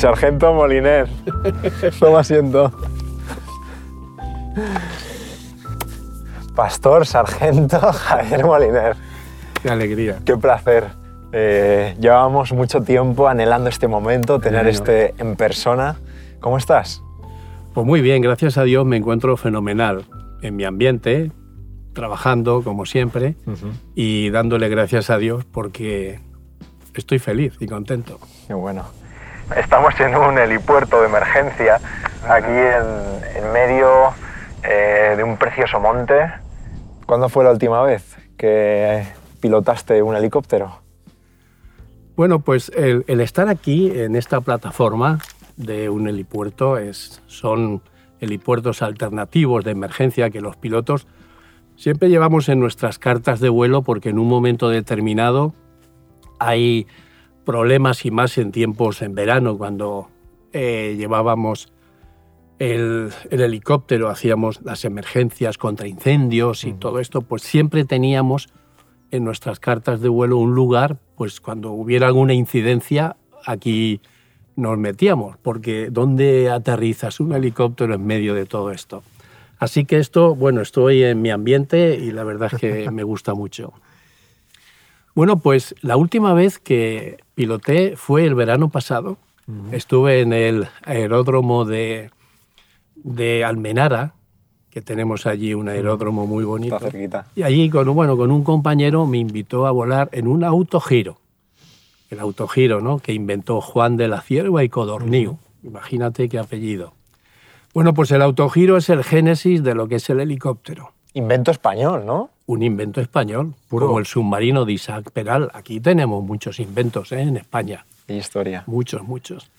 sargento Moliner. Toma asiento. Pastor, sargento Javier Moliner. Qué alegría. Qué placer. Eh, llevábamos mucho tiempo anhelando este momento, tener este en persona. ¿Cómo estás? Pues muy bien, gracias a Dios me encuentro fenomenal en mi ambiente, trabajando como siempre y dándole gracias a Dios porque estoy feliz y contento. Qué bueno. Estamos en un helipuerto de emergencia, aquí en, en medio eh, de un precioso monte. ¿Cuándo fue la última vez que pilotaste un helicóptero? Bueno, pues el, el estar aquí en esta plataforma de un helipuerto es, son helipuertos alternativos de emergencia que los pilotos siempre llevamos en nuestras cartas de vuelo porque en un momento determinado hay problemas y más en tiempos en verano cuando eh, llevábamos el, el helicóptero, hacíamos las emergencias contra incendios y todo esto, pues siempre teníamos en nuestras cartas de vuelo un lugar, pues cuando hubiera alguna incidencia, aquí nos metíamos, porque ¿dónde aterrizas un helicóptero en medio de todo esto? Así que esto, bueno, estoy en mi ambiente y la verdad es que me gusta mucho. Bueno, pues la última vez que piloté fue el verano pasado. Estuve en el aeródromo de, de Almenara, que tenemos allí un aeródromo muy bonito. Está cerquita. Y allí, con, un- bueno, con un compañero me invitó a volar en un autogiro. El autogiro, ¿no? Que inventó Juan de la Cierva y Codorníu. Imagínate qué apellido. Bueno, pues el autogiro es el génesis de lo que es el helicóptero. Invento español, ¿no? Un invento español, Puro. como el submarino de Isaac Peral. Aquí tenemos muchos inventos ¿eh? en España. Qué historia. Muchos, muchos.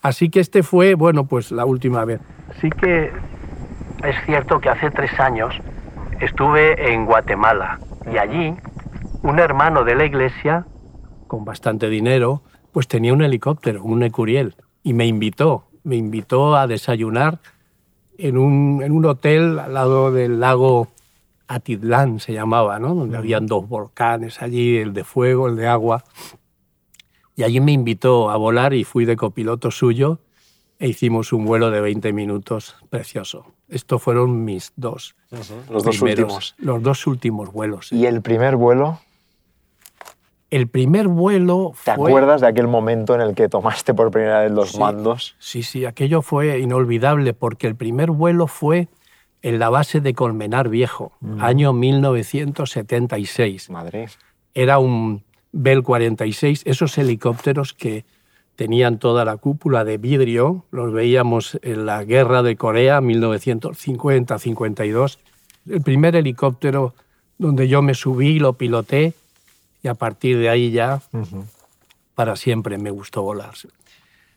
Así que este fue, bueno, pues la última vez. Sí que es cierto que hace tres años estuve en Guatemala y allí un hermano de la iglesia, con bastante dinero, pues tenía un helicóptero, un Ecuriel, y me invitó, me invitó a desayunar en un, en un hotel al lado del lago Atitlán, se llamaba, ¿no? Donde habían dos volcanes allí, el de fuego, el de agua. Y allí me invitó a volar y fui de copiloto suyo e hicimos un vuelo de 20 minutos precioso. Estos fueron mis dos. Los dos primeros- últimos. Los dos últimos vuelos. ¿Y el primer vuelo? El primer vuelo ¿Te fue... acuerdas de aquel momento en el que tomaste por primera vez los Sí. mandos? Sí, sí, aquello fue inolvidable porque el primer vuelo fue en la base de Colmenar Viejo, año 1976. Madrid. era un Bell 46, esos helicópteros que tenían toda la cúpula de vidrio, los veíamos en la guerra de Corea 1950-52, el primer helicóptero donde yo me subí, lo piloté y a partir de ahí ya para siempre me gustó volar.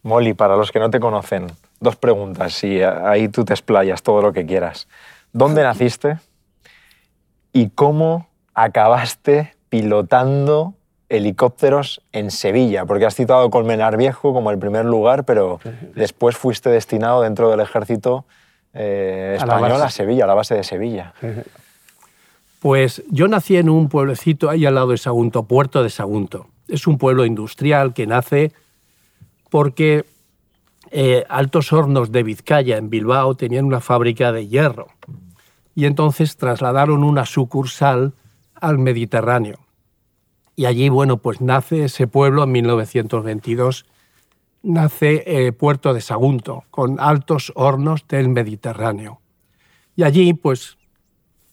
Molly, para los que no te conocen, dos preguntas y ahí tú te explayas todo lo que quieras. ¿Dónde naciste y cómo acabaste pilotando helicópteros en Sevilla? Porque has citado Colmenar Viejo como el primer lugar, pero después fuiste destinado dentro del ejército eh, A la español a, base. Sevilla, a la base de Sevilla. Pues yo nací en un pueblecito ahí al lado de Sagunto, Puerto de Sagunto. Es un pueblo industrial que nace porque eh, Altos Hornos de Vizcaya, en Bilbao, tenían una fábrica de hierro. Y entonces trasladaron una sucursal al Mediterráneo. Y allí, bueno, pues nace ese pueblo en 1922, nace eh, Puerto de Sagunto, con altos hornos del Mediterráneo. Y allí, pues,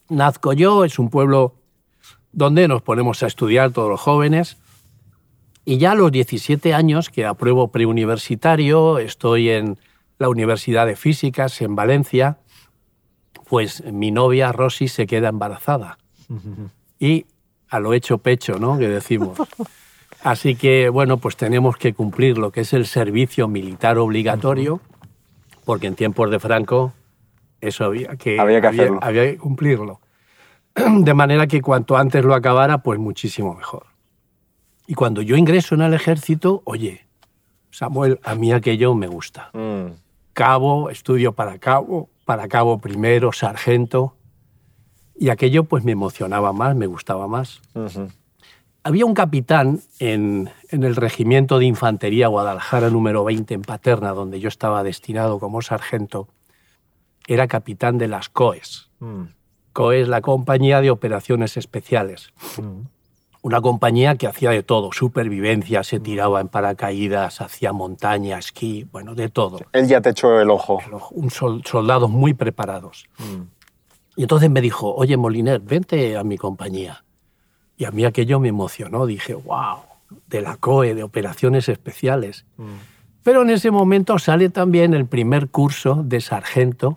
nazco yo, es un pueblo donde nos ponemos a estudiar todos los jóvenes. Y ya a los 17 años, que apruebo preuniversitario, estoy en la Universidad de Físicas en Valencia, pues mi novia Rosy se queda embarazada. Y a lo hecho pecho, ¿no? Que decimos. Así que, bueno, pues tenemos que cumplir lo que es el servicio militar obligatorio, porque en tiempos de Franco eso había que, Había que hacerlo. había que cumplirlo. De manera que cuanto antes lo acabara, pues muchísimo mejor. Y cuando yo ingreso en el ejército, oye, Samuel, a mí aquello me gusta. Mm. Cabo, estudio para cabo, para cabo primero, sargento. Y aquello pues me emocionaba más, me gustaba más. Había un capitán en, en, el regimiento de infantería Guadalajara número 20 en Paterna, donde yo estaba destinado como sargento. Era capitán de las COES. Mm. COES, la Compañía de Operaciones Especiales. Mm. Una compañía que hacía de todo, supervivencia, se tiraba en paracaídas, hacía montaña, esquí, bueno, de todo. Él ya te echó el ojo. Un soldados muy preparados. Mm. Y entonces me dijo, oye Moliner, vente a mi compañía. Y a mí aquello me emocionó, dije, wow, de la COE, de operaciones especiales. Mm. Pero en ese momento sale también el primer curso de sargento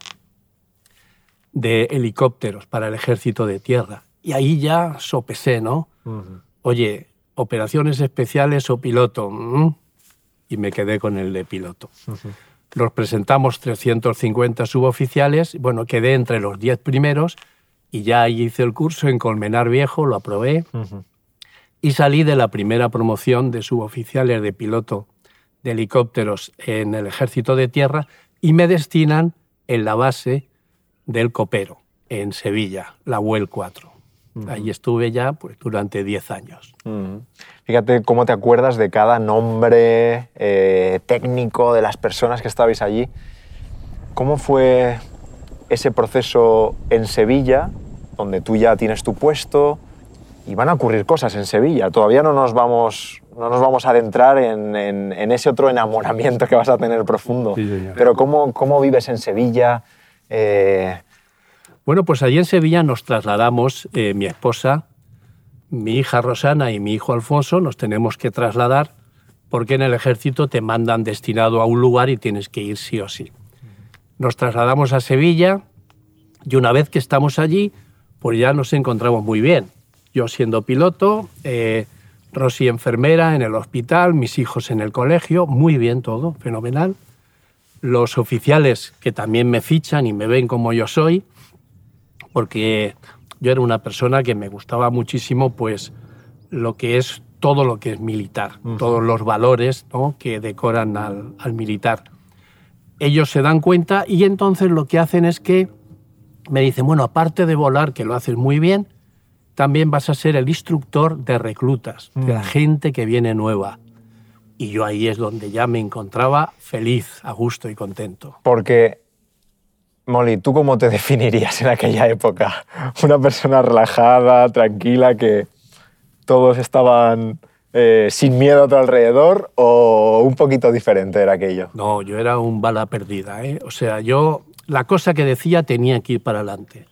de helicópteros para el ejército de tierra. Y ahí ya sopesé, ¿no? Oye, operaciones especiales o piloto. Mm, y me quedé con el de piloto. Nos presentamos 350 suboficiales, bueno, quedé entre los 10 primeros y ya ahí hice el curso en Colmenar Viejo, lo aprobé y salí de la primera promoción de suboficiales de piloto de helicópteros en el Ejército de Tierra y me destinan en la base del Copero, en Sevilla, la UEL 4. Ahí estuve ya pues, durante 10 años. Fíjate cómo te acuerdas de cada nombre eh, técnico de las personas que estabais allí. ¿Cómo fue ese proceso en Sevilla, donde tú ya tienes tu puesto y van a ocurrir cosas en Sevilla? Todavía no nos vamos, no nos vamos a adentrar en, en, ese otro enamoramiento que vas a tener profundo. Pero ¿cómo, ¿cómo, vives en Sevilla? Eh, bueno, pues allí en Sevilla nos trasladamos, eh, mi esposa, mi hija Rosana y mi hijo Alfonso, nos tenemos que trasladar porque en el ejército te mandan destinado a un lugar y tienes que ir sí o sí. Nos trasladamos a Sevilla y una vez que estamos allí, pues ya nos encontramos muy bien. Yo siendo piloto, eh, Rosy enfermera en el hospital, mis hijos en el colegio, muy bien todo, fenomenal. Los oficiales que también me fichan y me ven como yo soy, porque yo era una persona que me gustaba muchísimo pues lo que es todo lo que es militar, todos los valores que decoran al, militar. Ellos se dan cuenta y entonces lo que hacen es que me dicen, bueno, aparte de volar, que lo haces muy bien, también vas a ser el instructor de reclutas, de la gente que viene nueva. Y yo ahí es donde ya me encontraba feliz, a gusto y contento. Porque Molly, ¿tú cómo te definirías en aquella época? ¿Una persona relajada, tranquila, que todos estaban eh, sin miedo a tu alrededor o un poquito diferente era aquello? No, yo era un bala perdida. ¿eh? O sea, yo la cosa que decía tenía que ir para adelante.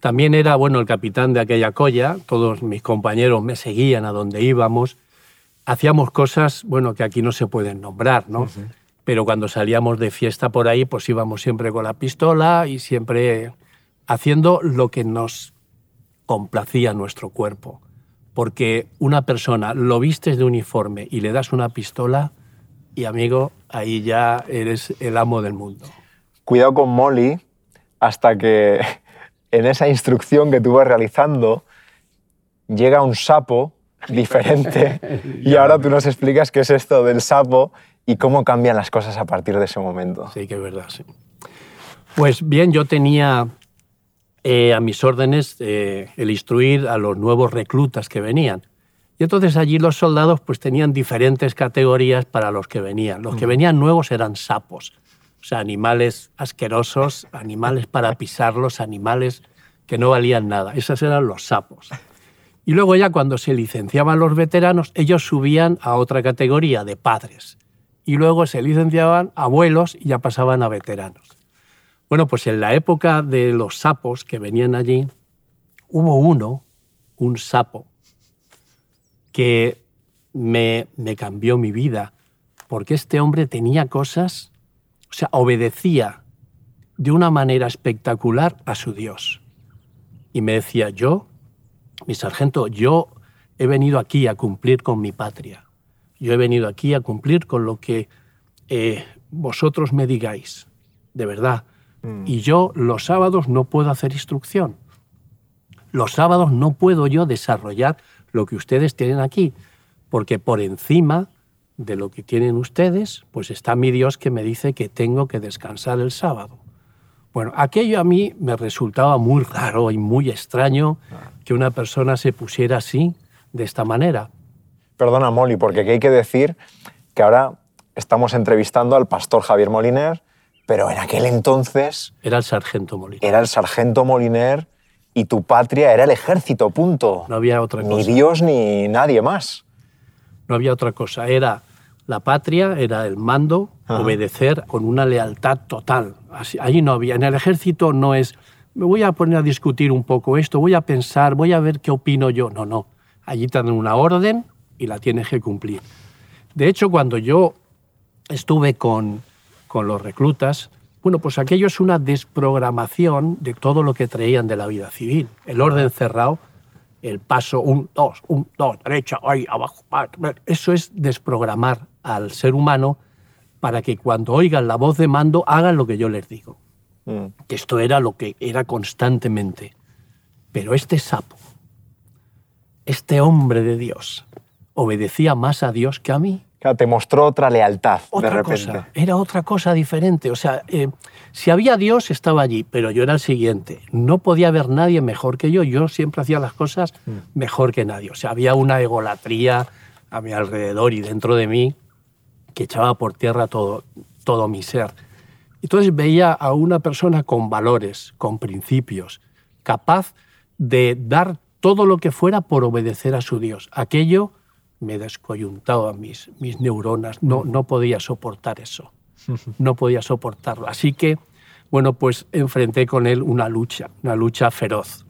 También era, bueno, el capitán de aquella colla, todos mis compañeros me seguían a donde íbamos. Hacíamos cosas, bueno, que aquí no se pueden nombrar, ¿no? Pero cuando salíamos de fiesta por ahí, pues íbamos siempre con la pistola y siempre haciendo lo que nos complacía nuestro cuerpo. Porque una persona lo vistes de uniforme y le das una pistola, y amigo, ahí ya eres el amo del mundo. Cuidado con Molly, hasta que en esa instrucción que tú vas realizando llega un sapo diferente y ahora tú nos explicas qué es esto del sapo y cómo cambian las cosas a partir de ese momento. Sí, que es verdad, sí. Pues bien, yo tenía eh, a mis órdenes eh, el instruir a los nuevos reclutas que venían. Y entonces allí los soldados pues tenían diferentes categorías para los que venían. Los que venían nuevos eran sapos, o sea, animales asquerosos, animales para pisarlos, animales que no valían nada. Esos eran los sapos. Y luego ya cuando se licenciaban los veteranos, ellos subían a otra categoría de padres y luego se licenciaban abuelos y ya pasaban a veteranos. Bueno, pues en la época de los sapos que venían allí, hubo uno, un sapo, que me, me cambió mi vida, porque este hombre tenía cosas, o sea, obedecía de una manera espectacular a su Dios. Y me decía, yo, mi sargento, yo he venido aquí a cumplir con mi patria yo he venido aquí a cumplir con lo que eh, vosotros me digáis, de verdad. Mm. Y yo los sábados no puedo hacer instrucción. Los sábados no puedo yo desarrollar lo que ustedes tienen aquí, porque por encima de lo que tienen ustedes, pues está mi Dios que me dice que tengo que descansar el sábado. Bueno, aquello a mí me resultaba muy raro y muy extraño ah. que una persona se pusiera así de esta manera. Perdona, Molly, porque aquí hay que decir que ahora estamos entrevistando al pastor Javier Moliner, pero en aquel entonces Era el sargento Molina. era el sargento Moliner y tu patria era el ejército, punto. No había otra Ni cosa. Dios ni nadie más. No había otra cosa. Era la patria, era el mando, Ajá. obedecer con una lealtad total. Así- allí no había. En el ejército no es, me voy a poner a discutir un poco esto, voy a pensar, voy a ver qué opino yo. No, no. Allí te dan una orden y la tienes que cumplir. De hecho, cuando yo estuve con, con los reclutas, bueno, pues aquello es una desprogramación de todo lo que traían de la vida civil. El orden cerrado, el paso un, dos, un, dos, derecha, ahí, abajo, eso es desprogramar al ser humano para que cuando oigan la voz de mando hagan lo que yo les digo. Mm. Que esto era lo que era constantemente. Pero este sapo, este hombre de Dios, obedecía más a Dios que a mí Claro, te mostró otra lealtad otra de repente. cosa, era otra cosa diferente. O sea, eh, si había Dios, estaba allí, pero yo era el siguiente. No podía haber nadie mejor que yo. Yo siempre hacía las cosas Mm. mejor que nadie. O sea, había una egolatría a mi alrededor y dentro de mí que echaba por tierra todo, todo mi ser. Entonces veía a una persona con valores, con principios, capaz de dar todo lo que fuera por obedecer a su Dios. Aquello me descoyuntaba mis, mis neuronas, no, no podía soportar eso, no podía soportarlo. Así que, bueno, pues enfrenté con él una lucha, una lucha feroz.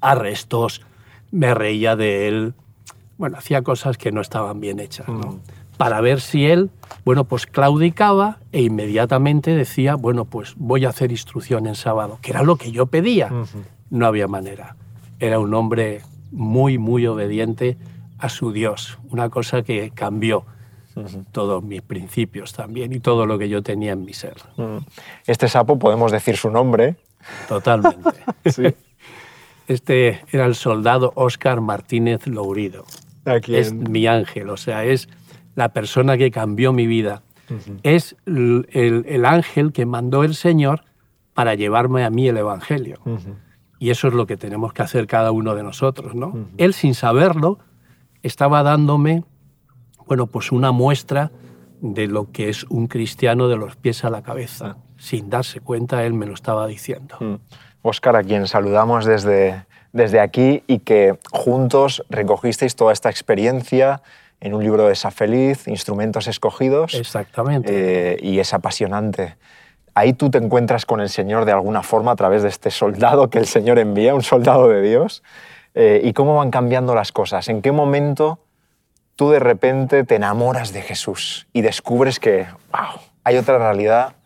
Arrestos, me reía de él, bueno, hacía cosas que no estaban bien hechas, ¿no? Para ver si él, bueno, pues claudicaba e inmediatamente decía, bueno, pues voy a hacer instrucción en sábado, que era lo que yo pedía. No había manera. Era un hombre muy, muy obediente a su Dios, una cosa que cambió todos mis principios también y todo lo que yo tenía en mi ser. Este sapo, podemos decir su nombre. totalmente. Sí. Este era el soldado Óscar Martínez Lourido. Aquí es mi ángel, o sea, es la persona que cambió mi vida. Es el, el- el ángel que mandó el Señor para llevarme a mí el Evangelio. Y eso es lo que tenemos que hacer cada uno de nosotros, ¿no? Él, sin saberlo, estaba dándome, bueno, pues una muestra de lo que es un cristiano de los pies a la cabeza. Sin darse cuenta, él me lo estaba diciendo. Mm. Óscar, a quien saludamos desde, desde aquí y que juntos recogisteis toda esta experiencia en un libro de Esa Feliz, Instrumentos Escogidos, Exactamente. eh, y es apasionante. Ahí tú te encuentras con el Señor de alguna forma a través de este soldado que el Señor envía, un soldado de Dios, eh, y cómo van cambiando las cosas. ¿En qué momento tú de repente te enamoras de Jesús y descubres que wow, hay otra realidad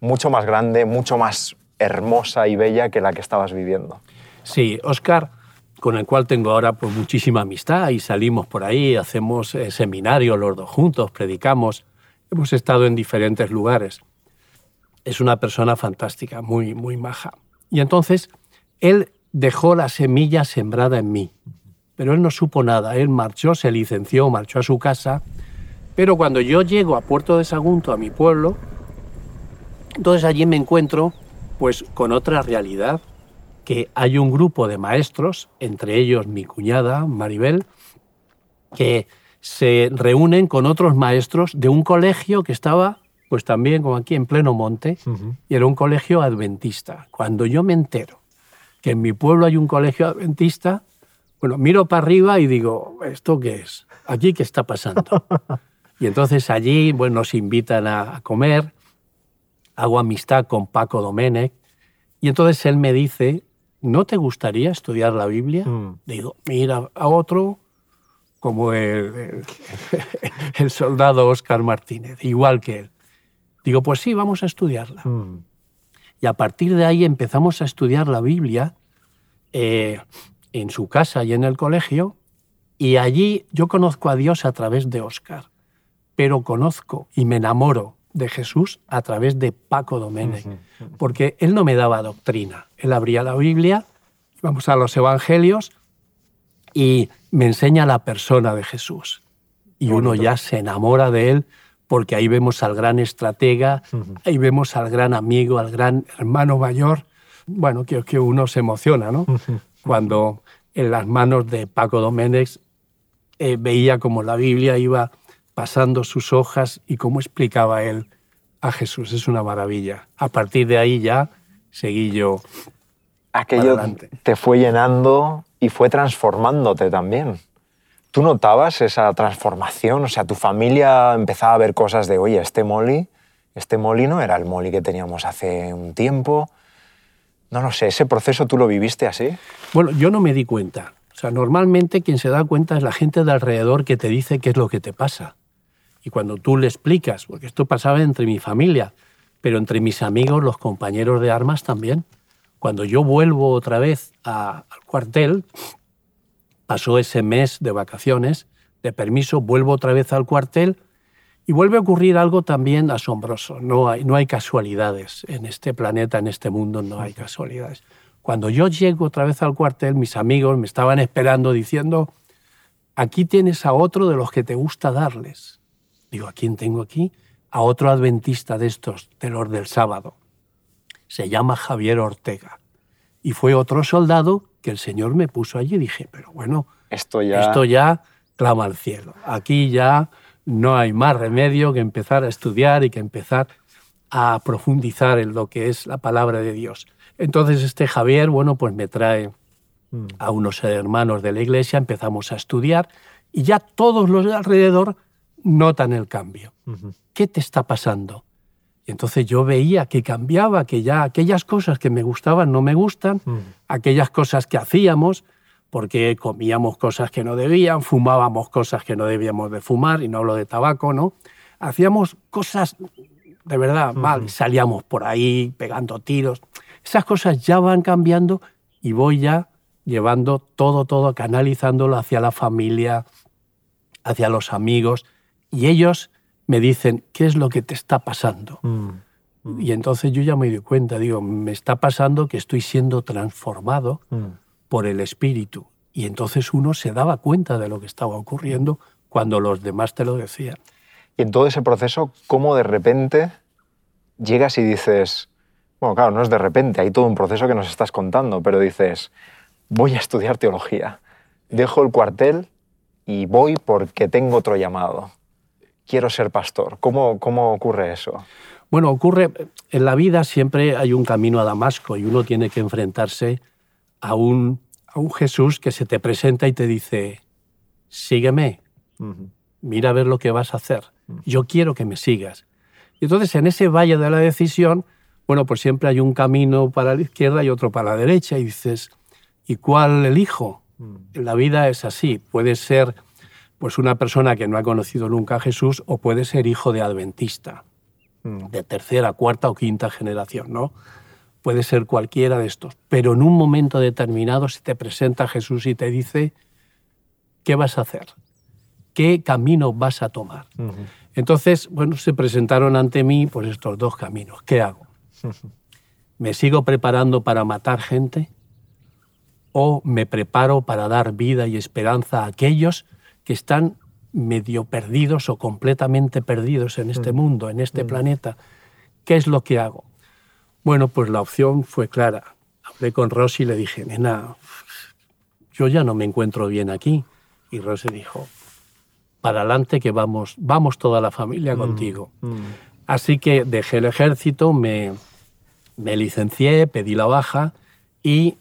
mucho más grande, mucho más hermosa y bella que la que estabas viviendo? Sí, Oscar, con el cual tengo ahora pues, muchísima amistad y salimos por ahí, hacemos eh, seminarios los dos juntos, predicamos, hemos estado en diferentes lugares. Es una persona fantástica, muy, muy maja. Y entonces él dejó la semilla sembrada en mí, pero él no supo nada. Él marchó, se licenció, marchó a su casa, pero cuando yo llego a Puerto de Sagunto, a mi pueblo, entonces allí me encuentro pues con otra realidad, que hay un grupo de maestros, entre ellos mi cuñada Maribel, que se reúnen con otros maestros de un colegio que estaba pues también como aquí en pleno monte y era un colegio adventista. Cuando yo me entero que en mi pueblo hay un colegio adventista, bueno, miro para arriba y digo, ¿esto qué es? ¿Aquí qué está pasando? y entonces allí bueno, nos invitan a, comer, hago amistad con Paco Domenech y entonces él me dice, ¿no te gustaría estudiar la Biblia? Mm. Digo, mira, a otro como el, el- el soldado Óscar Martínez, igual que él. Digo, pues sí, vamos a estudiarla. Y a partir de ahí empezamos a estudiar la Biblia eh, en su casa y en el colegio. Y allí yo conozco a Dios a través de Óscar, pero conozco y me enamoro de Jesús a través de Paco Domenech, porque él no me daba doctrina. Él abría la Biblia, vamos a los evangelios y me enseña la persona de Jesús. Y uno ya se enamora de él porque ahí vemos al gran estratega, ahí vemos al gran amigo, al gran hermano mayor. Bueno, que, que uno se emociona, ¿no? Cuando en las manos de Paco Doménez eh, veía como la Biblia iba pasando sus hojas y cómo explicaba él a Jesús. Es una maravilla. A partir de ahí ya seguí yo. Aquello te fue llenando y fue transformándote también. ¿Tú notabas esa transformación? O sea, tu familia empezaba a ver cosas de, oye, este Molly, este Molly no era el Molly que teníamos hace un tiempo. No lo sé, ¿ese proceso tú lo viviste así? Bueno, yo no me di cuenta. O sea, normalmente quien se da cuenta es la gente de alrededor que te dice qué es lo que te pasa. Y cuando tú le explicas, porque esto pasaba entre mi familia, pero entre mis amigos, los compañeros de armas también. Cuando yo vuelvo otra vez al cuartel, pasó ese mes de vacaciones, de permiso, vuelvo otra vez al cuartel y vuelve a ocurrir algo también asombroso. No hay, no hay casualidades en este planeta, en este mundo, no hay casualidades. Cuando yo llego otra vez al cuartel, mis amigos me estaban esperando diciendo, aquí tienes a otro de los que te gusta darles. Digo, ¿a quién tengo aquí? A otro adventista de estos, de los del sábado se llama Javier Ortega. Y fue otro soldado que el Señor me puso allí. Dije, pero bueno, esto ya... esto ya clama al cielo. Aquí ya no hay más remedio que empezar a estudiar y que empezar a profundizar en lo que es la palabra de Dios. Entonces este Javier, bueno, pues me trae mm. a unos hermanos de la iglesia, empezamos a estudiar y ya todos los de alrededor notan el cambio. ¿Qué te está pasando? Entonces yo veía que cambiaba, que ya aquellas cosas que me gustaban no me gustan, mm. aquellas cosas que hacíamos, porque comíamos cosas que no debían, fumábamos cosas que no debíamos de fumar, y no hablo de tabaco, ¿no? Hacíamos cosas de verdad mal, salíamos por ahí pegando tiros. Esas cosas ya van cambiando y voy ya llevando todo, todo, canalizándolo hacia la familia, hacia los amigos, y ellos me dicen, ¿qué es lo que te está pasando? Mm, mm. Y entonces yo ya me doy cuenta, digo, me está pasando que estoy siendo transformado mm. por el Espíritu. Y entonces uno se daba cuenta de lo que estaba ocurriendo cuando los demás te lo decían. Y en todo ese proceso, ¿cómo de repente llegas y dices, bueno, claro, no es de repente, hay todo un proceso que nos estás contando, pero dices, voy a estudiar teología, dejo el cuartel y voy porque tengo otro llamado quiero ser pastor? ¿Cómo, cómo ocurre eso? Bueno, ocurre, en la vida siempre hay un camino a Damasco y uno tiene que enfrentarse a un, a un Jesús que se te presenta y te dice, sígueme, mira a ver lo que vas a hacer, yo quiero que me sigas. Y entonces en ese valle de la decisión, bueno, pues siempre hay un camino para la izquierda y otro para la derecha y dices, ¿y cuál elijo? La vida es así, puede ser pues una persona que no ha conocido nunca a Jesús o puede ser hijo de adventista, mm. de tercera, cuarta o quinta generación, ¿no? Puede ser cualquiera de estos, pero en un momento determinado se te presenta Jesús y te dice, ¿qué vas a hacer? ¿Qué camino vas a tomar? Entonces, bueno, se presentaron ante mí pues estos dos caminos. ¿Qué hago? ¿Me sigo preparando para matar gente? ¿O me preparo para dar vida y esperanza a aquellos que están medio perdidos o completamente perdidos en este mm. mundo, en este mm. planeta. ¿Qué es lo que hago? Bueno, pues la opción fue clara. Hablé con Rosy y le dije, nena, yo ya no me encuentro bien aquí. Y Rosy dijo, para adelante que vamos, vamos toda la familia mm. contigo. Así que dejé el ejército, me, me licencié, pedí la baja y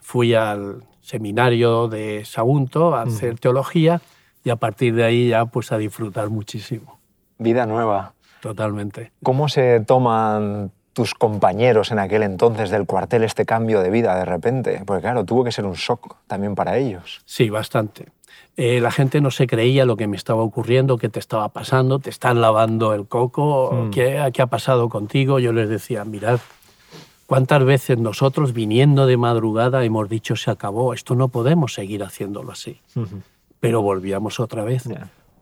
fui al, seminario de Sagunto a hacer teología y a partir de ahí ya pues a disfrutar muchísimo. Vida nueva. Totalmente. ¿Cómo se toman tus compañeros en aquel entonces del cuartel este cambio de vida de repente? Porque claro, tuvo que ser un shock también para ellos. Sí, bastante. Eh, la gente no se creía lo que me estaba ocurriendo, qué te estaba pasando, te están lavando el coco, mm. ¿qué, ¿qué, ha pasado contigo? Yo les decía, mirad, ¿Cuántas veces nosotros viniendo de madrugada hemos dicho se acabó, esto no podemos seguir haciéndolo así? Pero volvíamos otra vez.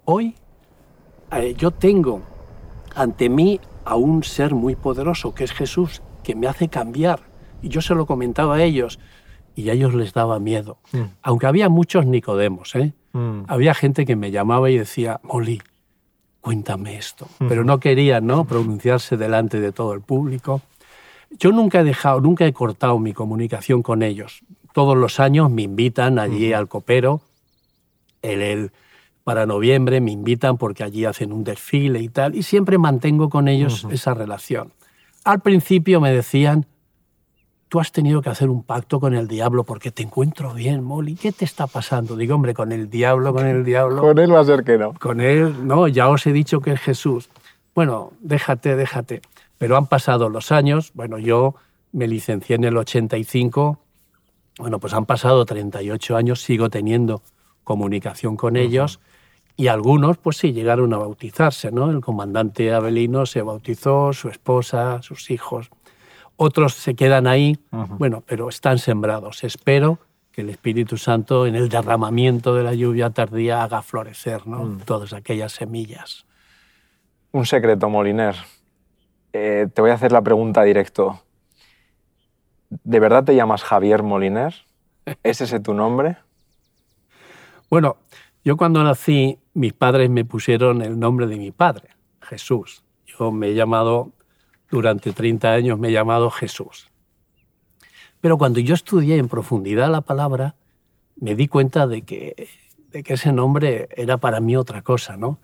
Hoy eh, yo tengo ante mí a un ser muy poderoso que es Jesús, que me hace cambiar. Y yo se lo comentaba a ellos y a ellos les daba miedo. Mm. Aunque había muchos Nicodemos, ¿eh? Mm. había gente que me llamaba y decía, Molly, cuéntame esto. Pero no quería ¿no? pronunciarse delante de todo el público. Yo nunca he dejado, nunca he cortado mi comunicación con ellos. Todos los años me invitan allí al copero Él, él, para noviembre me invitan porque allí hacen un desfile y tal, y siempre mantengo con ellos esa relación. Al principio me decían, tú has tenido que hacer un pacto con el diablo porque te encuentro bien, Molly. ¿Qué te está pasando? Digo, hombre, con el diablo, con el diablo. Con él va a ser que no. Con él, no, ya os he dicho que es Jesús. Bueno, déjate, déjate. Pero han pasado los años. Bueno, yo me licencié en el 85. Bueno, pues han pasado 38 años, sigo teniendo comunicación con ellos. Y algunos, pues sí, llegaron a bautizarse, ¿no? El comandante Abelino se bautizó, su esposa, sus hijos otros se quedan ahí, bueno, pero están sembrados. Espero que el Espíritu Santo en el derramamiento de la lluvia tardía haga florecer ¿no? Mm. todas aquellas semillas. Un secreto, Moliner. Eh, te voy a hacer la pregunta directo. ¿De verdad te llamas Javier Moliner? ¿Es ese tu nombre? Bueno, yo cuando nací, mis padres me pusieron el nombre de mi padre, Jesús. Yo me he llamado durante 30 años me he llamado Jesús. Pero cuando yo estudié en profundidad la palabra, me di cuenta de que, de que ese nombre era para mí otra cosa, ¿no?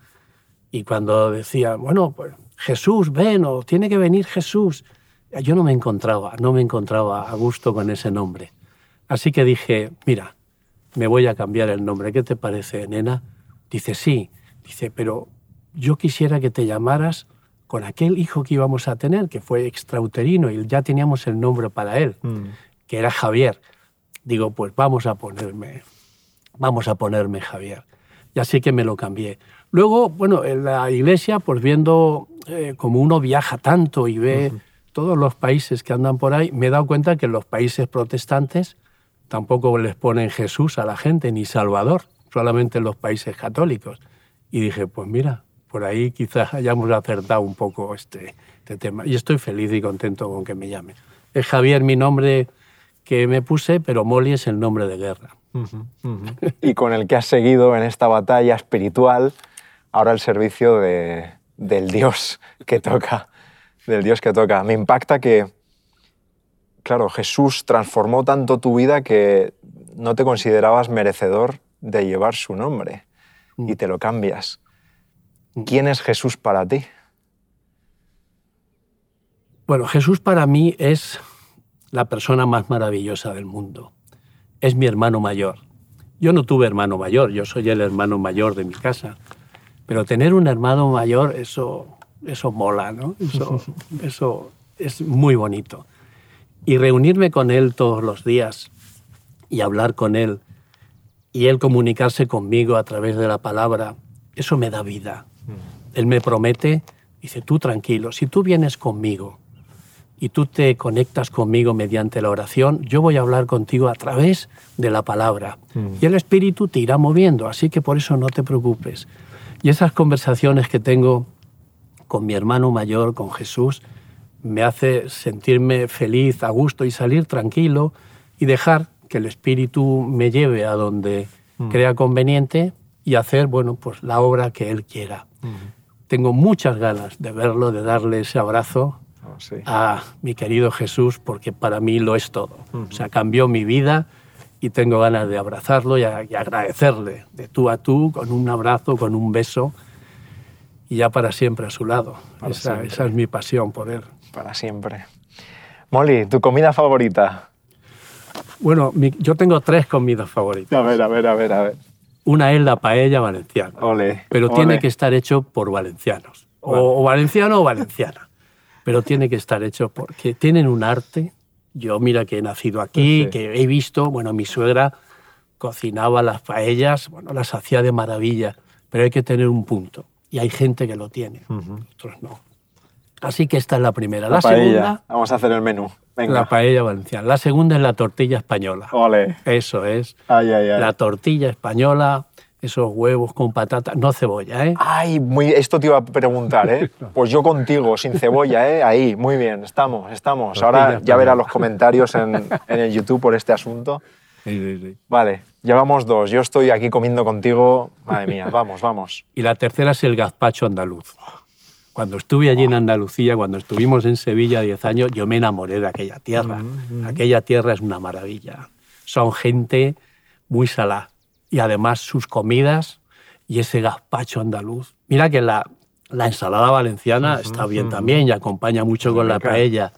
Y cuando decía, bueno, pues Jesús, ven, o tiene que venir Jesús, yo no me encontraba, no me encontraba a gusto con ese nombre. Así que dije, mira, me voy a cambiar el nombre. ¿Qué te parece, nena? Dice, sí. Dice, pero yo quisiera que te llamaras con aquel hijo que íbamos a tener, que fue extrauterino y ya teníamos el nombre para él, mm. que era Javier. Digo, pues vamos a ponerme, vamos a ponerme Javier. Y así que me lo cambié. Luego, bueno, en la iglesia, pues viendo eh, como uno viaja tanto y ve todos los países que andan por ahí, me he dado cuenta que en los países protestantes tampoco les ponen Jesús a la gente, ni Salvador, solamente en los países católicos. Y dije, pues mira, por ahí quizás hayamos acertado un poco este, este, tema. Y estoy feliz y contento con que me llame. Es Javier mi nombre que me puse, pero Molly es el nombre de guerra. y con el que has seguido en esta batalla espiritual, ahora el servicio de, del Dios que toca, del Dios que toca. Me impacta que, claro, Jesús transformó tanto tu vida que no te considerabas merecedor de llevar su nombre y mm. te lo cambias. ¿Quién es Jesús para ti? Bueno, Jesús para mí es la persona más maravillosa del mundo. Es mi hermano mayor. Yo no tuve hermano mayor, yo soy el hermano mayor de mi casa. Pero tener un hermano mayor, eso, eso mola, ¿no? Eso, eso es muy bonito. Y reunirme con él todos los días y hablar con él y él comunicarse conmigo a través de la palabra, eso me da vida. Él me promete, dice, tú tranquilo, si tú vienes conmigo y tú te conectas conmigo mediante la oración, yo voy a hablar contigo a través de la palabra. Mm. Y el Espíritu te irá moviendo, así que por eso no te preocupes. Y esas conversaciones que tengo con mi hermano mayor, con Jesús, me hace sentirme feliz, a gusto y salir tranquilo y dejar que el Espíritu me lleve a donde mm. crea conveniente y hacer, bueno, pues la obra que Él quiera. Tengo muchas ganas de verlo, de darle ese abrazo oh, a mi querido Jesús, porque para mí lo es todo. O sea, cambió mi vida y tengo ganas de abrazarlo y, agradecerle de tú a tú, con un abrazo, con un beso, y ya para siempre a su lado. Esa, esa, es mi pasión por él. Para siempre. Molly, ¿tu comida favorita? Bueno, yo tengo tres comidas favoritas. A ver, a ver, a ver, a ver. Una es la paella valenciana. pero tiene que estar hecho por valencianos. O, valenciano o valenciana. Pero tiene que estar hecho porque tienen un arte. Yo, mira que he nacido aquí, que he visto, bueno, mi suegra cocinaba las paellas, bueno, las hacía de maravilla, pero hay que tener un punto. Y hay gente que lo tiene, otros no. Así que esta es la primera. La, segunda. Vamos a hacer el menú. La paella valenciana. La segunda es la tortilla española. Ole. Eso es. La tortilla española, esos huevos con patatas, no cebolla, ¿eh? Ay, muy, esto te iba a preguntar, ¿eh? Pues yo contigo, sin cebolla, ¿eh? Ahí, muy bien, estamos, estamos. Ahora ya verá los comentarios en, en, el YouTube por este asunto. Sí, sí, sí. Vale, llevamos dos. Yo estoy aquí comiendo contigo. Madre mía, vamos, vamos. Y la tercera es el gazpacho andaluz. Cuando estuve allí en Andalucía, cuando estuvimos en Sevilla 10 años, yo me enamoré de aquella tierra. Aquella tierra es una maravilla. Son gente muy salá. Y además sus comidas y ese gazpacho andaluz. Mira que la, la ensalada valenciana está bien también y acompaña mucho con la paella,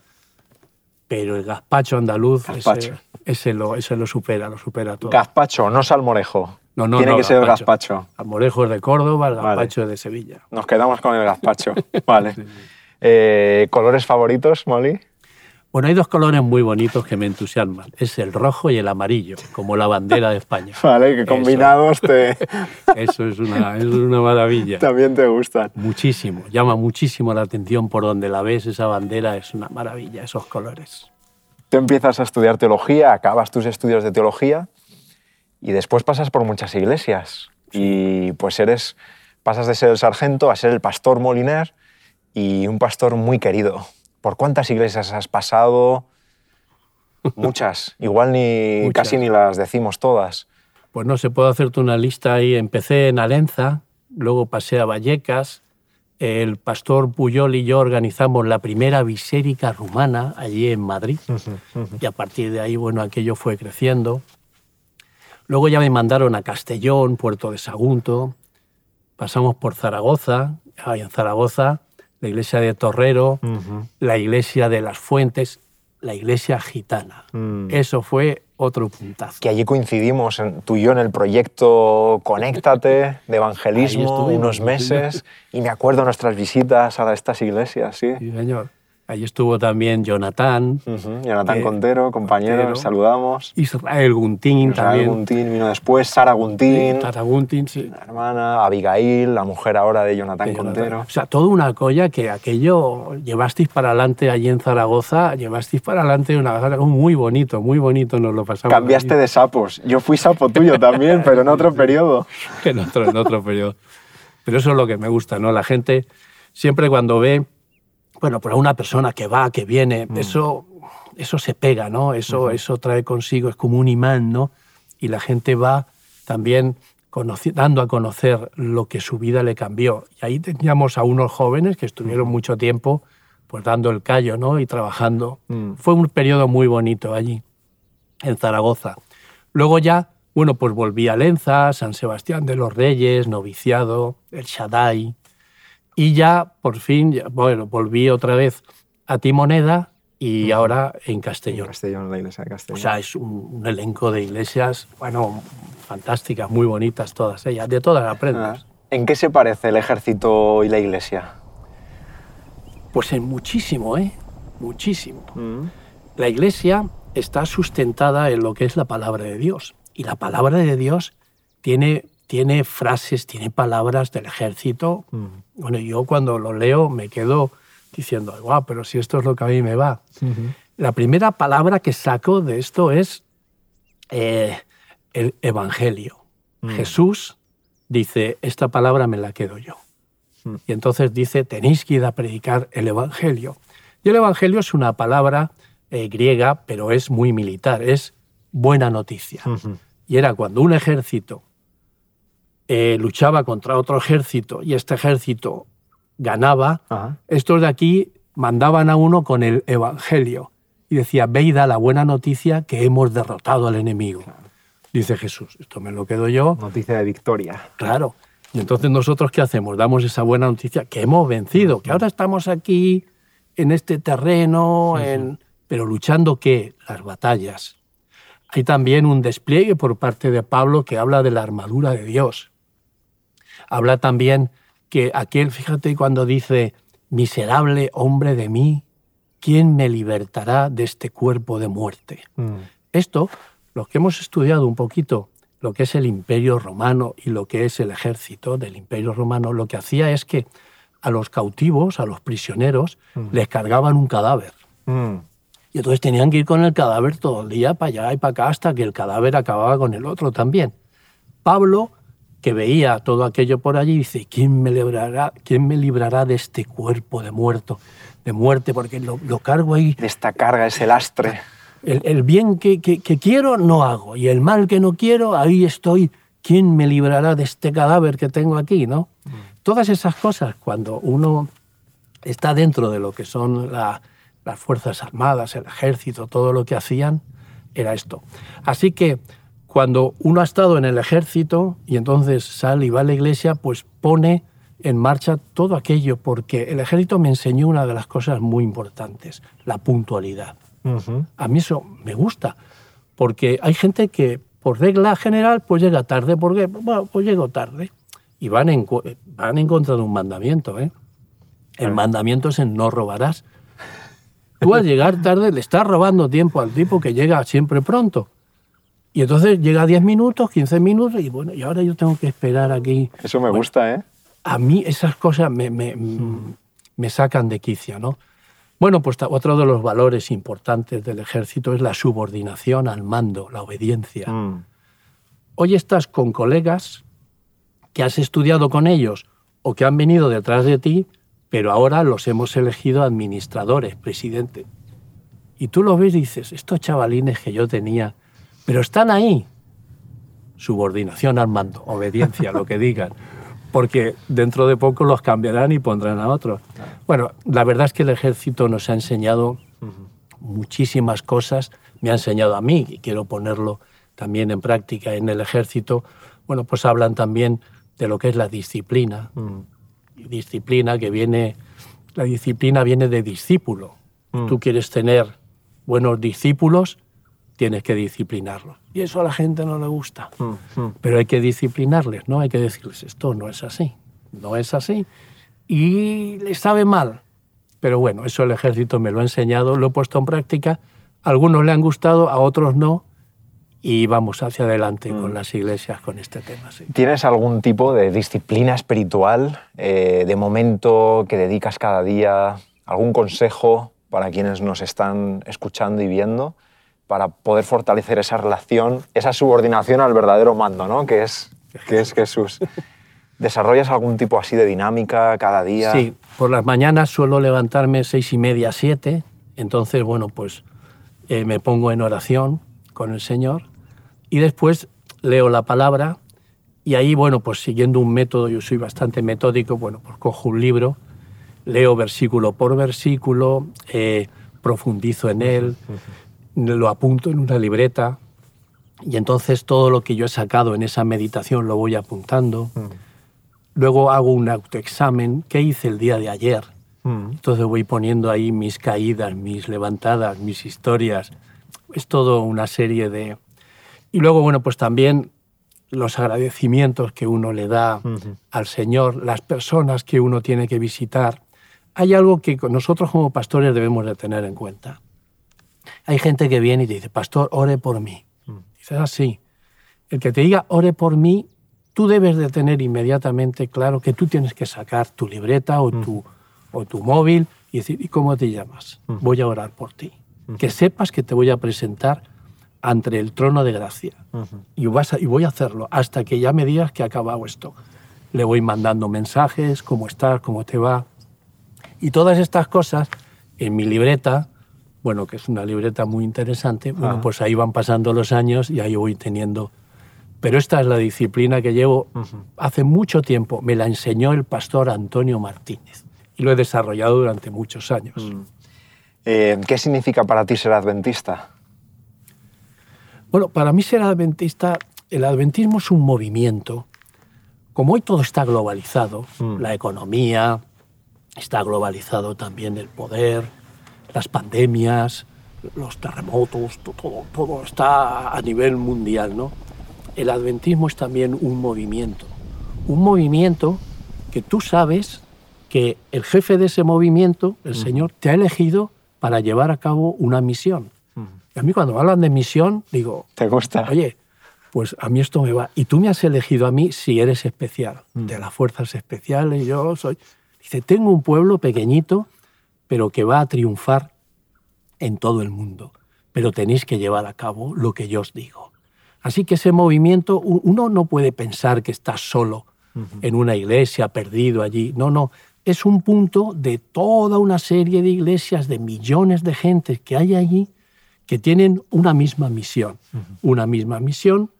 pero el gazpacho andaluz, ese- Gazpacho. Ese, lo, ese lo supera, lo supera todo. Gazpacho, no salmorejo. No, no, Tiene no, que ser gazpacho. gazpacho. Almorejo es de Córdoba, el Vale. gazpacho es de Sevilla. Nos quedamos con el gazpacho. vale. Eh, ¿Colores favoritos, Molly? Bueno, hay dos colores muy bonitos que me entusiasman. Es el rojo y el amarillo, como la bandera de España. Vale, que combinados te, Eso es una, es una maravilla. también te gustan. Muchísimo, llama muchísimo la atención por donde la ves, esa bandera es una maravilla, esos colores. Tú empiezas a estudiar teología, acabas tus estudios de teología y después pasas por muchas iglesias. Y pues eres, pasas de ser el sargento a ser el pastor Moliner y un pastor muy querido. ¿Por cuántas iglesias has pasado? Muchas. Igual ni Muchas. casi ni las decimos todas. Pues no sé, puedo hacerte una lista ahí. Empecé en Alenza, luego pasé a Vallecas. El pastor Puyol y yo organizamos la primera bisérica rumana allí en Madrid. Y a partir de ahí, bueno, aquello fue creciendo. Luego ya me mandaron a Castellón, Puerto de Sagunto. Pasamos por Zaragoza. Ahí en Zaragoza, la iglesia de Torrero, la iglesia de las Fuentes, la iglesia gitana. Mm. Eso fue otro puntazo. Que allí coincidimos en- tú y yo en el proyecto Conéctate de evangelismo unos meses y me acuerdo nuestras visitas a estas iglesias, sí. Sí, señor. Allí estuvo también Jonathan, Ujú, Jonathan Eh, Contero, compañero, Contero. saludamos. Israel Guntín Israel también. Guntín vino después, Sara Guntín, Tata Guntín, sí. la hermana, Abigail, la mujer ahora de Jonathan Jonathan. Contero. O sea, toda una colla que aquello llevasteis para adelante allí en Zaragoza, llevasteis para adelante una muy bonito, muy bonito nos lo pasamos. Cambiaste allí. de sapos. Yo fui sapo tuyo también, pero en otro periodo. en otro, en otro periodo. Pero eso es lo que me gusta, ¿no? La gente siempre cuando ve, bueno, por una persona que va, que viene, eso, eso se pega, ¿no? Eso, eso trae consigo, es como un imán, ¿no? Y la gente va también dando a conocer lo que su vida le cambió. Y ahí teníamos a unos jóvenes que estuvieron mucho tiempo pues dando el callo, ¿no? Y trabajando. Mm. Fue un periodo muy bonito allí, en Zaragoza. Luego ya, bueno, pues volví a Lenza, San Sebastián de los Reyes, Noviciado, El Shaddai. Y ya, por fin, ya- bueno, volví otra vez a Timoneda y ahora en Castellón. Castellón, la iglesia de O Castellón. sea, es un, un elenco de iglesias, bueno, fantásticas, muy bonitas todas ellas, de todas aprendes. Ah. ¿En qué se parece el ejército y la iglesia? Pues en muchísimo, ¿eh? Muchísimo. Mm. La iglesia está sustentada en lo que es la palabra de Dios. Y la palabra de Dios tiene, tiene frases, tiene palabras del ejército. Mm. Bueno, yo cuando lo leo me quedo diciendo, guau, pero si esto es lo que a mí me va. La primera palabra que saco de esto es eh, el Evangelio. Mm. Jesús dice, esta palabra me la quedo yo. Mm. Y entonces dice, tenéis que ir a predicar el Evangelio. Y el Evangelio es una palabra eh, griega, pero es muy militar, es buena noticia. Y era cuando un ejército eh, luchaba contra otro ejército y este ejército ganaba, Ajá. estos de aquí mandaban a uno con el Evangelio y decía, ve y da la buena noticia que hemos derrotado al enemigo. Dice Jesús, esto me lo quedo yo, Noticia de victoria. claro. Y entonces nosotros, ¿qué hacemos? Damos esa buena noticia que hemos vencido, que ahora estamos aquí en este terreno, en... pero luchando qué? Las batallas. Hay también un despliegue por parte de Pablo que habla de la armadura de Dios. Habla también que aquel, fíjate cuando dice, miserable hombre de mí, ¿quién me libertará de este cuerpo de muerte? Mm. Esto, los que hemos estudiado un poquito lo que es el imperio romano y lo que es el ejército del imperio romano, lo que hacía es que a los cautivos, a los prisioneros, les cargaban un cadáver. Mm. Y entonces tenían que ir con el cadáver todo el día para allá y para acá hasta que el cadáver acababa con el otro también. Pablo, que veía todo aquello por allí, dice, ¿quién me librará, quién me librará de este cuerpo de muerto, de muerte? Porque lo, lo cargo ahí De esta carga, ese lastre. el, el bien que, que- que quiero no hago y el mal que no quiero, ahí estoy. ¿Quién me librará de este cadáver que tengo aquí? ¿no? Todas esas cosas, cuando uno está dentro de lo que son la- las Fuerzas Armadas, el ejército, todo lo que hacían, era esto. Así que cuando uno ha estado en el ejército y entonces sale y va a la iglesia, pues pone en marcha todo aquello, porque el ejército me enseñó una de las cosas muy importantes, la puntualidad. A mí eso me gusta, porque hay gente que por regla general pues llega tarde, porque bueno, pues llego tarde. Y van en, van en contra de un mandamiento. ¿eh? El mandamiento es en no robarás. Tú al llegar tarde le estás robando tiempo al tipo que llega siempre pronto. Y entonces llega 10 minutos, 15 minutos y bueno, y ahora yo tengo que esperar aquí. Eso me gusta, ¿eh? A mí esas cosas me, me, me sacan de quicio, ¿no? Bueno, pues otro de los valores importantes del ejército es la subordinación al mando, la obediencia. Mm. Hoy estás con colegas que has estudiado con ellos o que han venido detrás de ti, pero ahora los hemos elegido administradores, presidente. Y tú lo ves y dices, estos chavalines que yo tenía, pero están ahí. Subordinación al mando, obediencia, lo que digan porque dentro de poco los cambiarán y pondrán a otros. Bueno, la verdad es que el ejército nos ha enseñado muchísimas cosas, me ha enseñado a mí, y quiero ponerlo también en práctica en el ejército, bueno, pues hablan también de lo que es la disciplina. Disciplina que viene, la disciplina viene de discípulo. Tú quieres tener buenos discípulos, tienes que disciplinarlos. Y eso a la gente no le gusta. Mm, mm. Pero hay que disciplinarles, ¿no? Hay que decirles, esto no es así, no es así. Y les sabe mal. Pero bueno, eso el ejército me lo ha enseñado, lo he puesto en práctica. A algunos le han gustado, a otros no. Y vamos hacia adelante con mm. las iglesias con este tema. ¿Tienes algún tipo de disciplina espiritual eh, de momento que dedicas cada día? ¿Algún consejo para quienes nos están escuchando y viendo? Para poder fortalecer esa relación, esa subordinación al verdadero mando, ¿no? que, es, que es Jesús. ¿Desarrollas algún tipo así de dinámica cada día? Sí, por las mañanas suelo levantarme seis y media, siete. Entonces, bueno, pues eh, me pongo en oración con el Señor y después leo la palabra y ahí, bueno, pues siguiendo un método, yo soy bastante metódico, bueno, pues cojo un libro, leo versículo por versículo, eh, profundizo en él lo apunto en una libreta y entonces todo lo que yo he sacado en esa meditación lo voy apuntando. Mm. Luego hago un autoexamen, ¿qué hice el día de ayer? Mm. Entonces voy poniendo ahí mis caídas, mis levantadas, mis historias. Es todo una serie de... Y luego, bueno, pues también los agradecimientos que uno le da al Señor, las personas que uno tiene que visitar. Hay algo que nosotros como pastores debemos de tener en cuenta. Hay gente que viene y te dice, pastor, ore por mí. Mm. Dices así. Ah, el que te diga, ore por mí, tú debes de tener inmediatamente claro que tú tienes que sacar tu libreta o, mm. tu, o tu móvil y decir, ¿y cómo te llamas? Mm. Voy a orar por ti. Que sepas que te voy a presentar ante el trono de gracia. y, vas y voy a hacerlo hasta que ya me digas que ha acabado esto. Le voy mandando mensajes, cómo estás, cómo te va. Y todas estas cosas en mi libreta bueno, que es una libreta muy interesante, bueno, pues ahí van pasando los años y ahí voy teniendo... Pero esta es la disciplina que llevo hace mucho tiempo. Me la enseñó el pastor Antonio Martínez y lo he desarrollado durante muchos años. Mm. Eh, ¿Qué significa para ti ser adventista? Bueno, para mí ser adventista, el adventismo es un movimiento. Como hoy todo está globalizado, mm. la economía, está globalizado también el poder, las pandemias, los terremotos, todo, todo está a nivel mundial. ¿no? El adventismo es también un movimiento, un movimiento que tú sabes que el jefe de ese movimiento, el Señor, te ha elegido para llevar a cabo una misión. Y a mí cuando hablan de misión, digo, ¿te gusta? Oye, pues a mí esto me va. Y tú me has elegido a mí si eres especial, de las fuerzas especiales, yo soy... Dice, tengo un pueblo pequeñito pero que va a triunfar en todo el mundo. Pero tenéis que llevar a cabo lo que yo os digo. Así que ese movimiento, uno no puede pensar que está solo en una iglesia, perdido allí. No, no. Es un punto de toda una serie de iglesias, de millones de gente que hay allí, que tienen una misma misión. Una misma misión,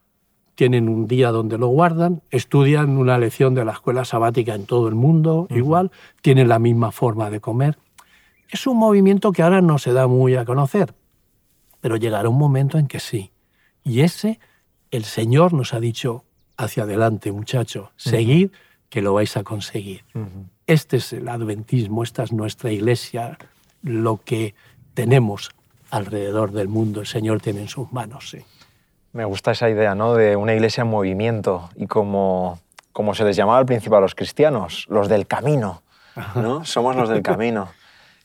tienen un día donde lo guardan, estudian una lección de la escuela sabática en todo el mundo, igual, tienen la misma forma de comer. Es un movimiento que ahora no se da muy a conocer, pero llegará un momento en que sí. Y ese el Señor nos ha dicho, hacia adelante, muchacho, seguid, que lo vais a conseguir. Este es el adventismo, esta es nuestra iglesia, lo que tenemos alrededor del mundo, el Señor tiene en sus manos. Sí. Me gusta esa idea, ¿no? De una iglesia en movimiento y como, como se les llamaba al principio a los cristianos, los del camino, ¿no? Somos los del camino,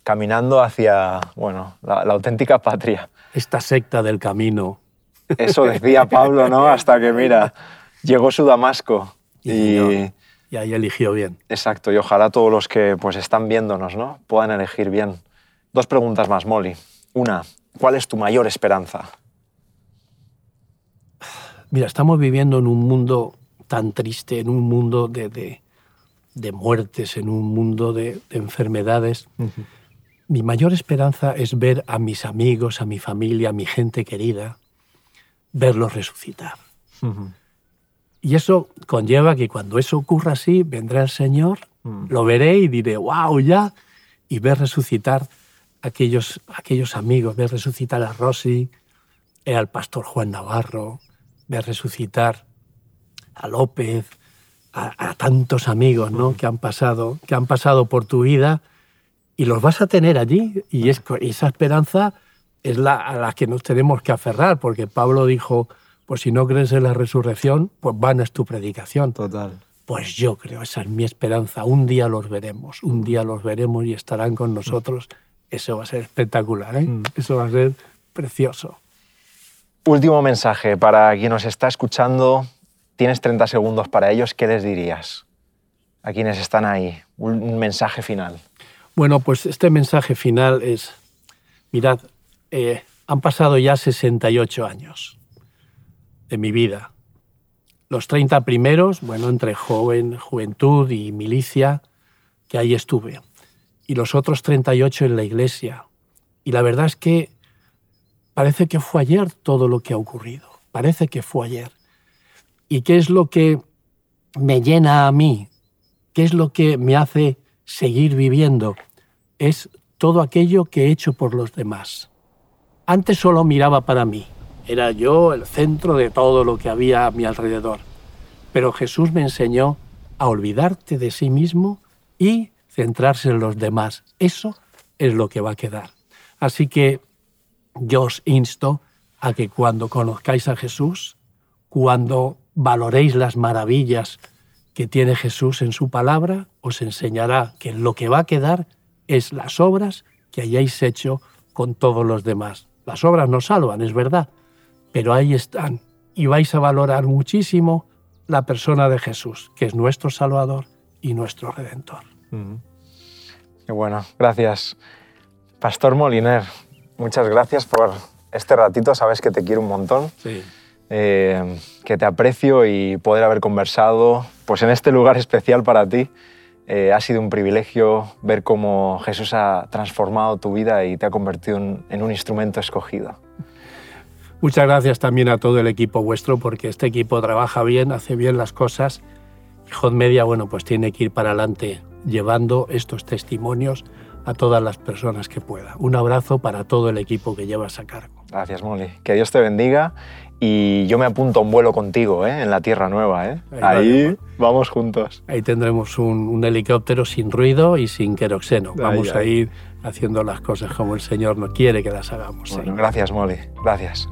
caminando hacia, bueno, la, la auténtica patria. Esta secta del camino. Eso decía Pablo, ¿no? Hasta que, mira, llegó su Damasco y... Y ahí eligió bien. Exacto, y ojalá todos los que pues, están viéndonos ¿no? puedan elegir bien. Dos preguntas más, Molly. Una, ¿cuál es tu mayor esperanza? Mira, estamos viviendo en un mundo tan triste, en un mundo de, de, de muertes, en un mundo de, de enfermedades. Uh -huh. Mi mayor esperanza es ver a mis amigos, a mi familia, a mi gente querida, verlos resucitar. Uh -huh. Y eso conlleva que cuando eso ocurra así, vendrá el Señor, lo veré y diré, wow, ya, y ver resucitar a aquellos, aquellos amigos, ver resucitar a Rosy, al pastor Juan Navarro, ver resucitar a López, a, a tantos amigos ¿no? que, han pasado, que han pasado por tu vida y los vas a tener allí. Y es, esa esperanza es la a la que nos tenemos que aferrar, porque Pablo dijo, pues si no crees en la resurrección, pues vana es tu predicación. Total. Pues yo creo, esa es mi esperanza. Un día los veremos, un día los veremos y estarán con nosotros. Eso va a ser espectacular, ¿eh? Mm. Eso va a ser precioso. Último mensaje para quien nos está escuchando. Tienes 30 segundos para ellos. ¿Qué les dirías a quienes están ahí? Un mensaje final. Bueno, pues este mensaje final es, mirad, eh, han pasado ya 68 años de mi vida. Los 30 primeros, bueno, entre joven, juventud y milicia, que ahí estuve. Y los otros 38 en la iglesia. Y la verdad es que parece que fue ayer todo lo que ha ocurrido. Parece que fue ayer. ¿Y qué es lo que me llena a mí? ¿Qué es lo que me hace seguir viviendo? Es todo aquello que he hecho por los demás. Antes solo miraba para mí, era yo el centro de todo lo que había a mi alrededor. Pero Jesús me enseñó a olvidarte de sí mismo y centrarse en los demás. Eso es lo que va a quedar. Así que yo os insto a que cuando conozcáis a Jesús, cuando valoréis las maravillas que tiene Jesús en su palabra, os enseñará que lo que va a quedar es las obras que hayáis hecho con todos los demás. Las obras no salvan, es verdad, pero ahí están y vais a valorar muchísimo la persona de Jesús, que es nuestro Salvador y nuestro Redentor. Mm. Qué bueno, gracias. Pastor Moliner, muchas gracias por este ratito, sabes que te quiero un montón. Sí. Eh, que te aprecio y poder haber conversado pues en este lugar especial para ti. Eh, ha sido un privilegio ver cómo Jesús ha transformado tu vida y te ha convertido en, en un instrumento escogido. Muchas gracias también a todo el equipo vuestro, porque este equipo trabaja bien, hace bien las cosas. Y Hot Media, bueno, pues tiene que ir para adelante llevando estos testimonios a todas las personas que pueda. Un abrazo para todo el equipo que llevas a cargo. Gracias, Molly. Que Dios te bendiga y yo me apunto a un vuelo contigo ¿eh? en la Tierra Nueva. ¿eh? Ahí, Ahí vamos. vamos. juntos. Ahí tendremos un, un, helicóptero sin ruido y sin queroxeno. Vamos ahí, a ir haciendo las cosas como el Señor nos quiere que las hagamos. Bueno, ¿sí? Gracias, Molly. Gracias.